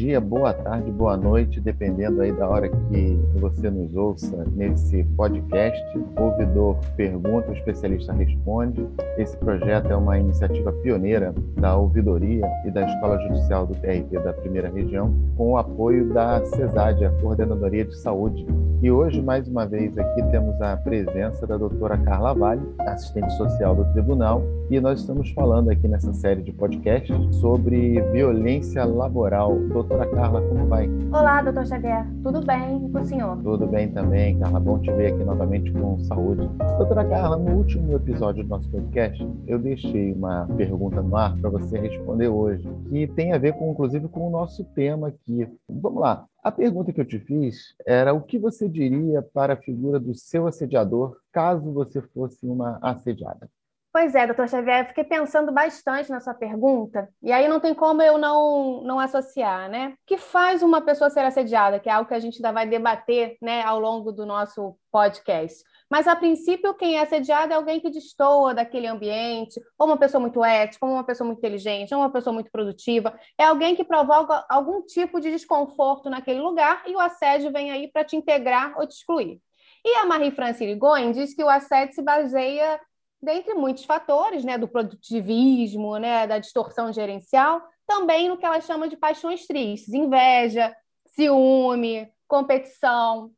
dia, boa tarde, boa noite, dependendo aí da hora que você nos ouça nesse podcast. Ouvidor pergunta, o especialista responde. Esse projeto é uma iniciativa pioneira da ouvidoria e da Escola Judicial do TRT da Primeira Região, com o apoio da CESAD, a Coordenadoria de Saúde. E hoje, mais uma vez, aqui temos a presença da doutora Carla Vale, assistente social do Tribunal, e nós estamos falando aqui nessa série de podcasts sobre violência laboral. Doutora Carla, como vai? Olá, doutor Xavier. Tudo bem com o senhor? Tudo bem também, Carla. Bom te ver aqui novamente com saúde. Doutora Carla, no último episódio do nosso podcast, eu deixei uma pergunta no ar para você responder hoje, que tem a ver, com, inclusive, com o nosso tema aqui. Vamos lá. A pergunta que eu te fiz era o que você diria para a figura do seu assediador caso você fosse uma assediada? Pois é, doutor Xavier, fiquei pensando bastante nessa pergunta, e aí não tem como eu não, não associar, né? O que faz uma pessoa ser assediada, que é algo que a gente ainda vai debater né, ao longo do nosso podcast. Mas, a princípio, quem é assediado é alguém que destoa daquele ambiente, ou uma pessoa muito ética, ou uma pessoa muito inteligente, ou uma pessoa muito produtiva. É alguém que provoca algum tipo de desconforto naquele lugar, e o assédio vem aí para te integrar ou te excluir. E a Marie-France Rigoyen diz que o assédio se baseia dentre muitos fatores, né, do produtivismo, né, da distorção gerencial, também no que ela chama de paixões tristes, inveja, ciúme, competição.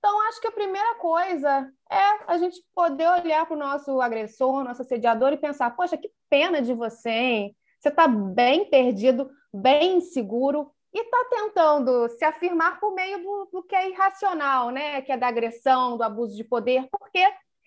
Então, acho que a primeira coisa é a gente poder olhar para o nosso agressor, nosso assediador e pensar: poxa, que pena de você, hein? Você está bem perdido, bem inseguro e está tentando se afirmar por meio do, do, que é irracional, né? Que é da agressão, do abuso de poder, porque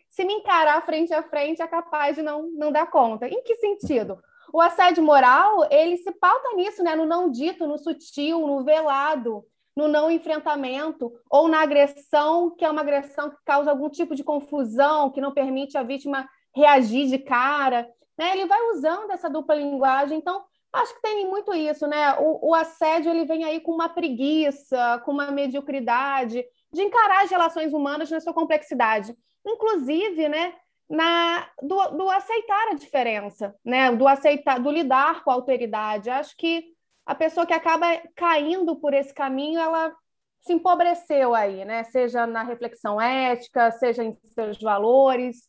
se me encarar frente a frente, é capaz de não, não dar conta. Em que sentido? O assédio moral, ele se pauta nisso, né? no não dito, no sutil, no velado, no não enfrentamento, ou na agressão, que é uma agressão que causa algum tipo de confusão, que não permite a vítima reagir de cara. Né? Ele vai usando essa dupla linguagem. Então, acho que tem muito isso, né? O, o assédio ele vem aí com uma preguiça, com uma mediocridade, de encarar as relações humanas na sua complexidade inclusive, né, na, do, do, aceitar a diferença, né, do aceitar, do lidar com a alteridade. Acho que a pessoa que acaba caindo por esse caminho, ela se empobreceu aí, né, seja na reflexão ética, seja em seus valores.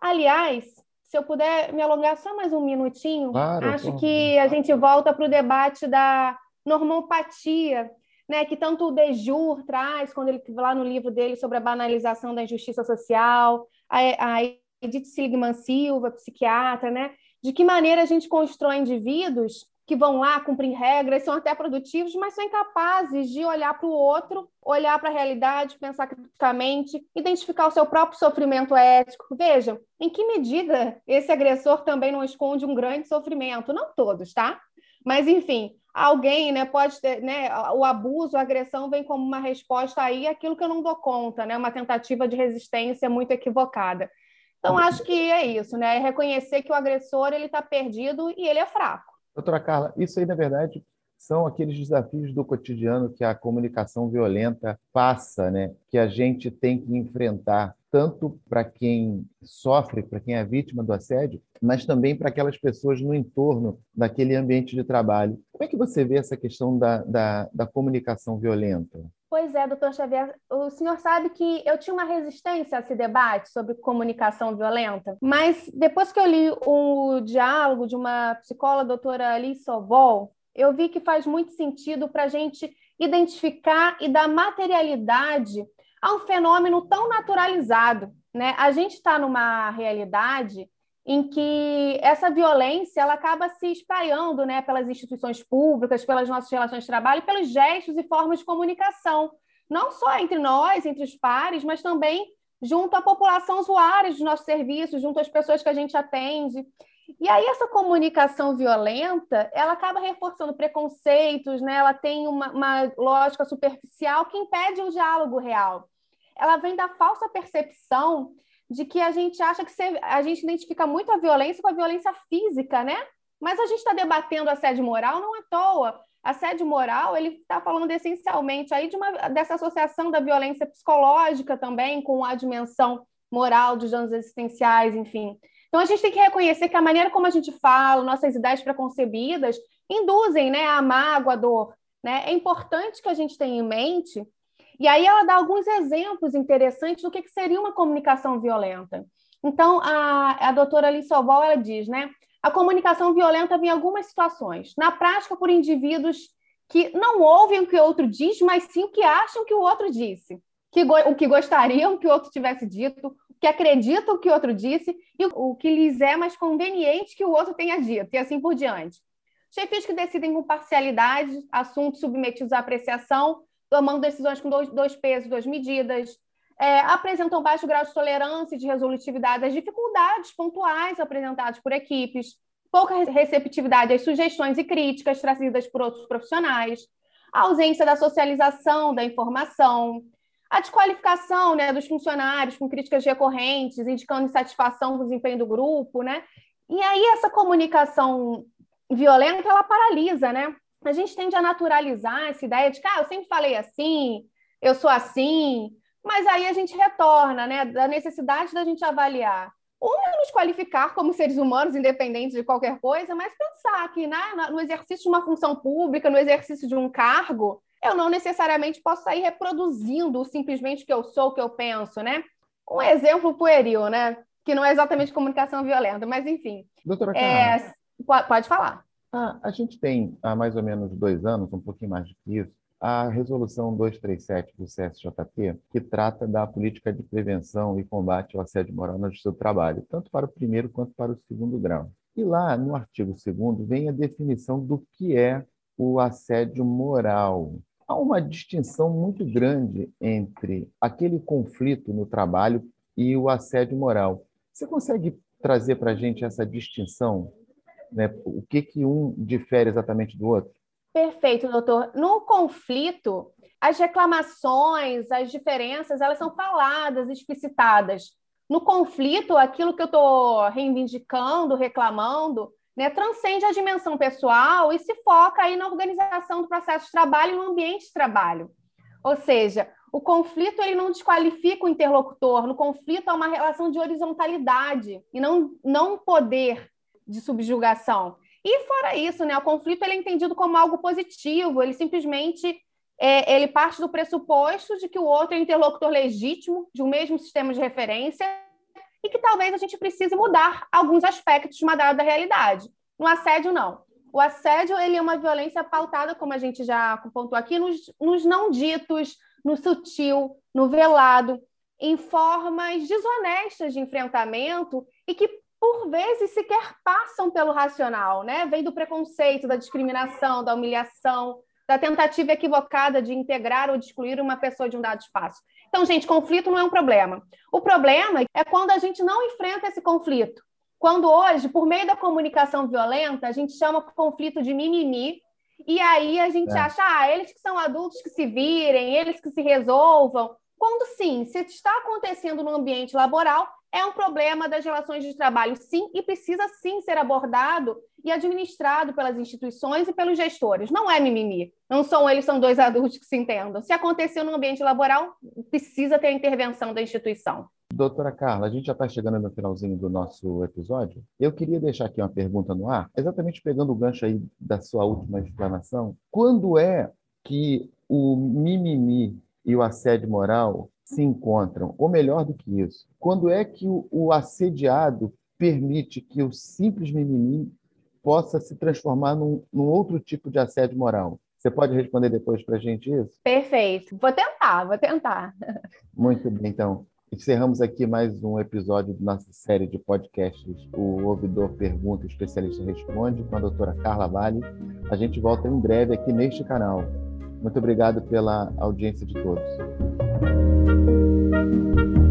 Aliás, se eu puder me alongar só mais um minutinho, claro, acho que a gente volta para o debate da normopatia, né, que tanto o Dejur traz, quando ele lá no livro dele sobre a banalização da injustiça social, a, a Edith Seligman Silva, psiquiatra, né, de que maneira a gente constrói indivíduos que vão lá cumprir regras, são até produtivos, mas são incapazes de olhar para o outro, olhar para a realidade, pensar criticamente, identificar o seu próprio sofrimento ético. Vejam, em que medida esse agressor também não esconde um grande sofrimento? Não todos, tá? Mas, enfim, alguém, né, pode ter, né, o abuso, a agressão vem como uma resposta aí aquilo que eu não dou conta, né, uma tentativa de resistência muito equivocada. Então acho que é isso, né, é reconhecer que o agressor ele está perdido e ele é fraco. Doutora Carla, isso aí na verdade são aqueles desafios do cotidiano que a comunicação violenta passa, né, que a gente tem que enfrentar tanto para quem sofre, para quem é vítima do assédio, mas também para aquelas pessoas no entorno daquele ambiente de trabalho. Como é que você vê essa questão da, da, da comunicação violenta? Pois é, doutor Xavier, o senhor sabe que eu tinha uma resistência a esse debate sobre comunicação violenta, mas depois que eu li o diálogo de uma psicóloga, doutora Alice Sobol, eu vi que faz muito sentido para a gente identificar e dar materialidade a um fenômeno tão naturalizado. Né? A gente está numa realidade em que essa violência ela acaba se espraiando né, pelas instituições públicas, pelas nossas relações de trabalho, pelos gestos e formas de comunicação, não só entre nós, entre os pares, mas também junto à população usuária dos nossos serviços, junto às pessoas que a gente atende. E aí essa comunicação violenta, ela acaba reforçando preconceitos, né? ela tem uma, uma lógica superficial que impede o diálogo real ela vem da falsa percepção de que a gente acha que a gente identifica muito a violência com a violência física, né? Mas a gente está debatendo assédio moral não à toa. Assédio moral, ele está falando essencialmente aí de uma, dessa associação da violência psicológica também com a dimensão moral dos danos existenciais, enfim. Então a gente tem que reconhecer que a maneira como a gente fala, nossas ideias preconcebidas, induzem né, a mágoa, a dor. né? É importante que a gente tenha em mente. E aí ela dá alguns exemplos interessantes do que, que seria uma comunicação violenta. Então, a, a doutora Obol, ela diz, né? A comunicação violenta vem em algumas situações. Na prática, por indivíduos que não ouvem o que o outro diz, mas sim o que acham que o outro disse. Que, o que gostariam que o outro tivesse dito, o que acreditam que o outro disse e o que lhes é mais conveniente que o outro tenha dito, e assim por diante. Chefes que decidem com parcialidade assuntos submetidos à apreciação, tomando decisões com dois, dois pesos, duas medidas, é, apresentam baixo grau de tolerância e de resolutividade às dificuldades pontuais apresentadas por equipes, pouca receptividade às sugestões e críticas trazidas por outros profissionais, a ausência da socialização da informação, a desqualificação né, dos funcionários com críticas recorrentes, indicando insatisfação com o desempenho do grupo, né? E aí essa comunicação violenta, ela paralisa, né? A gente tende a naturalizar essa ideia de que ah, eu sempre falei assim, eu sou assim, mas aí a gente retorna, né, da necessidade da gente avaliar uma, nos qualificar como seres humanos, independentes de qualquer coisa, mas pensar que né, no exercício de uma função pública, no exercício de um cargo, eu não necessariamente posso sair reproduzindo simplesmente o que eu sou, o que eu penso, né? Um exemplo pueril, né? Que não é exatamente comunicação violenta, mas enfim. Doutora é, Pode falar. Ah, a gente tem há mais ou menos dois anos, um pouquinho mais do que isso, a resolução 237 do CSJP, que trata da política de prevenção e combate ao assédio moral no do trabalho, tanto para o primeiro quanto para o segundo grau. E lá, no artigo 2 vem a definição do que é o assédio moral. Há uma distinção muito grande entre aquele conflito no trabalho e o assédio moral. Você consegue trazer para a gente essa distinção? Né? O que, que um difere exatamente do outro? Perfeito, doutor. No conflito, as reclamações, as diferenças, elas são faladas, explicitadas. No conflito, aquilo que eu estou reivindicando, reclamando, né, transcende a dimensão pessoal e se foca aí na organização do processo de trabalho e no ambiente de trabalho. Ou seja, o conflito ele não desqualifica o interlocutor, no conflito há uma relação de horizontalidade e não, não poder de subjugação. E fora isso, né, o conflito ele é entendido como algo positivo, ele simplesmente é, ele parte do pressuposto de que o outro é interlocutor legítimo de um mesmo sistema de referência e que talvez a gente precise mudar alguns aspectos de uma dada realidade. No assédio, não. O assédio ele é uma violência pautada, como a gente já pontuou aqui, nos, nos não ditos, no sutil, no velado, em formas desonestas de enfrentamento e que por vezes sequer passam pelo racional, né? Vem do preconceito, da discriminação, da humilhação, da tentativa equivocada de integrar ou de excluir uma pessoa de um dado espaço. Então, gente, conflito não é um problema. O problema é quando a gente não enfrenta esse conflito. Quando hoje, por meio da comunicação violenta, a gente chama o conflito de mimimi, e aí a gente é. acha, ah, eles que são adultos que se virem, eles que se resolvam. Quando sim, se está acontecendo no ambiente laboral, é um problema das relações de trabalho, sim, e precisa sim ser abordado e administrado pelas instituições e pelos gestores. Não é mimimi. Não são eles, são dois adultos que se entendam. Se aconteceu no ambiente laboral, precisa ter a intervenção da instituição. Doutora Carla, a gente já está chegando no finalzinho do nosso episódio. Eu queria deixar aqui uma pergunta no ar, exatamente pegando o gancho aí da sua última explanação. Quando é que o mimimi e o assédio moral se encontram, ou melhor do que isso, quando é que o, o assediado permite que o simples mimimi possa se transformar num, num outro tipo de assédio moral? Você pode responder depois para a gente isso? Perfeito. Vou tentar, vou tentar. Muito bem, então. Encerramos aqui mais um episódio da nossa série de podcasts. O Ouvidor Pergunta, o Especialista Responde, com a doutora Carla Vale. A gente volta em breve aqui neste canal. Muito obrigado pela audiência de todos. Música